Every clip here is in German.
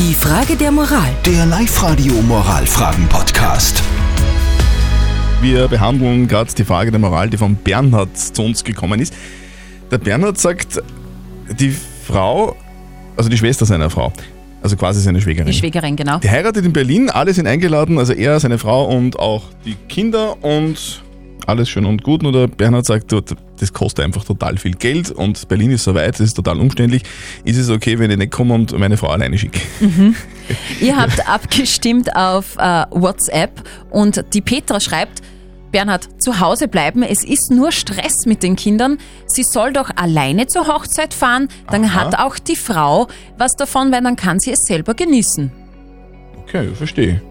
Die Frage der Moral. Der Live-Radio Moralfragen-Podcast. Wir behandeln gerade die Frage der Moral, die von Bernhard zu uns gekommen ist. Der Bernhard sagt, die Frau, also die Schwester seiner Frau, also quasi seine Schwägerin. Die Schwägerin, genau. Die heiratet in Berlin, alle sind eingeladen, also er, seine Frau und auch die Kinder und alles schön und gut. Nur der Bernhard sagt, das kostet einfach total viel Geld und Berlin ist so weit, das ist total umständlich. Ist es okay, wenn ich nicht komme und meine Frau alleine schicke? Ihr habt abgestimmt auf äh, WhatsApp und die Petra schreibt, Bernhard, zu Hause bleiben, es ist nur Stress mit den Kindern. Sie soll doch alleine zur Hochzeit fahren, dann Aha. hat auch die Frau was davon, weil dann kann sie es selber genießen. Okay, verstehe.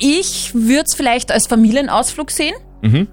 Ich würde es vielleicht als Familienausflug sehen. Mhm.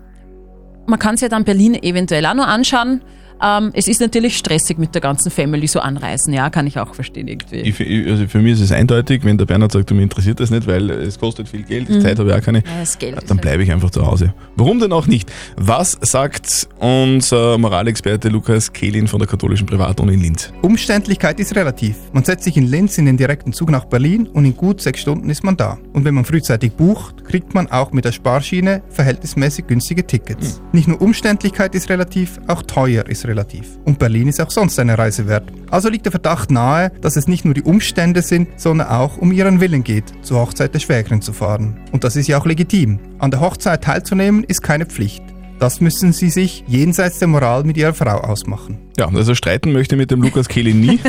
Man kann sich ja dann Berlin eventuell auch noch anschauen. Ähm, es ist natürlich stressig mit der ganzen Family so anreisen, ja, kann ich auch verstehen irgendwie. Ich, ich- also für mich ist es eindeutig, wenn der Bernhard sagt, du, mir interessiert das nicht, weil es kostet viel Geld, Zeit habe ich auch keine, Ja, das Geld ist dann halt- bleibe ich einfach zu Hause. Warum denn auch nicht? Was sagt unser Moralexperte Lukas Kehlin von der katholischen Privatuni in Linz? Umständlichkeit ist relativ. Man setzt sich in Linz in den direkten Zug nach Berlin und in gut sechs Stunden ist man da. Und wenn man frühzeitig bucht, kriegt man auch mit der Sparschiene verhältnismäßig günstige Tickets. Nicht nur Umständlichkeit ist relativ, auch teuer ist relativ. Und Berlin ist auch sonst eine Reise wert. Also liegt der Verdacht nahe, dass es nicht nur die Umstände sind, sondern auch um ihren Willen geht, zur Hochzeit der Schwägerin zu fahren. Und das ist ja auch legitim. An der Hochzeit teilzunehmen ist keine Pflicht. Das müssen sie sich jenseits der Moral mit ihrer Frau ausmachen. Ja, also streiten möchte ich mit dem Lukas Kehlin nie,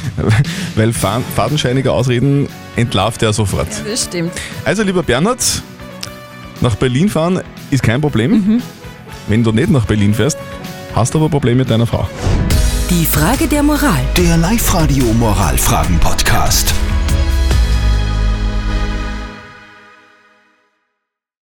weil fa- fadenscheinige Ausreden entlarvt er sofort. Das stimmt. Also lieber Bernhard, nach Berlin fahren ist kein Problem. Wenn du nicht nach Berlin fährst, hast du aber Probleme mit deiner Frau. Die Frage der Moral. Der Live-Radio Moralfragen-Podcast.